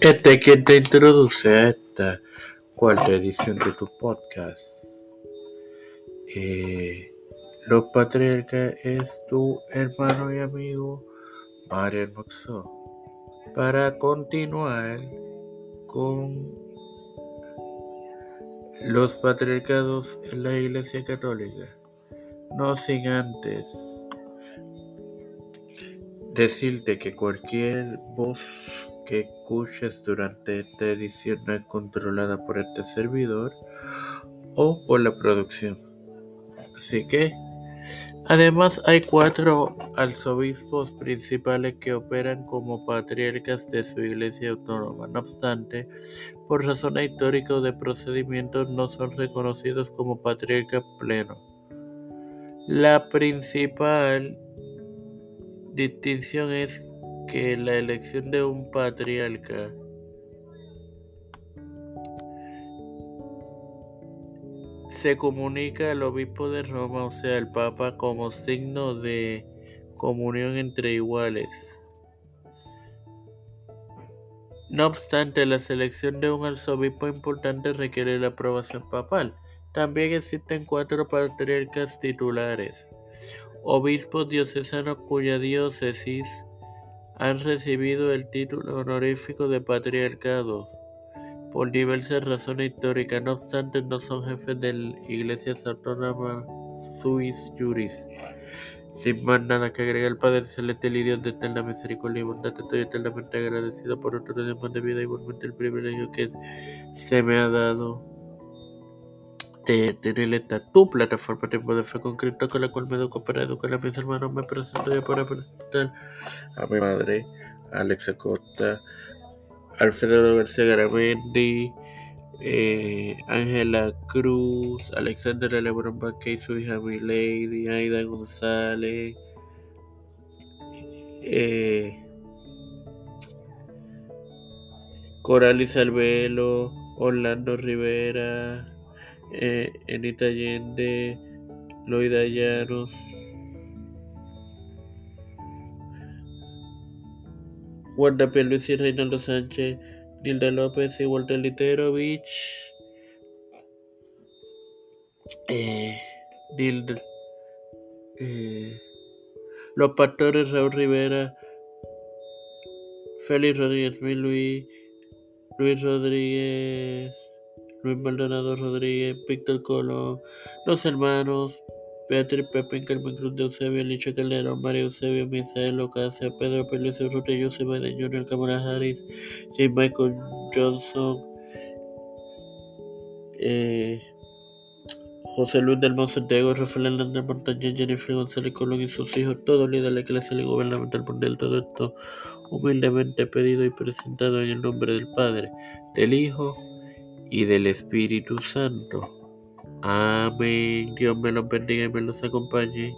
Este es quien te introduce a esta cuarta edición de tu podcast. Eh, Los Patriarcas es tu hermano y amigo Mario Moxó. Para continuar con los patriarcados en la Iglesia Católica. No sin antes decirte que cualquier voz que escuches durante esta edición no es controlada por este servidor o por la producción. Así que, además hay cuatro arzobispos principales que operan como patriarcas de su iglesia autónoma. No obstante, por razones históricas o de procedimientos no son reconocidos como patriarcas plenos. La principal distinción es que la elección de un patriarca se comunica al obispo de Roma, o sea, al Papa, como signo de comunión entre iguales. No obstante, la selección de un arzobispo importante requiere la aprobación papal. También existen cuatro patriarcas titulares, obispos diocesanos cuya diócesis han recibido el título honorífico de patriarcado por diversas razones históricas, no obstante no son jefes de la Iglesia Autónoma suis juris. Sin más nada que agregar, Padre Celestial y Dios de eterna misericordia y bondad, estoy eternamente agradecido por otro día más de vida, igualmente el privilegio que se me ha dado de tener tu plataforma Tiempo de con Cristo, con la cual me educo para educar a mis hermanos. Me presento yo para presentar a mi madre, Alexa Costa, Alfredo García Garamendi, eh, Ángela Cruz, Alexander Lebron Baque y su hija Milady, Aida González, eh, Coralis Albelo, Orlando Rivera, eh, Enita Allende, Loida Llanos, Wanda Luis y Reinaldo Sánchez, Nilda López y Walter Literovich, eh, Nilda, eh, Los Pastores Raúl Rivera, Félix Rodríguez Luis, Luis Rodríguez. Luis Maldonado Rodríguez, Víctor Colo, los hermanos Beatriz Pepe, Carmen Cruz de Eusebio, Licha Calderón, María Eusebio, Misael Ocasio, Pedro Pérez Urrutia, Joseph Biden Jr., Kamala Harris, J. Michael Johnson, eh, José Luis del Monsantiago, Rafael Hernández Montaña, Jennifer González Colón y sus hijos, todos líderes de la clase y gubernamental mundial, todo esto humildemente pedido y presentado en el nombre del Padre, del Hijo y del Espíritu Santo. Amén. Dios me los bendiga y me los acompañe.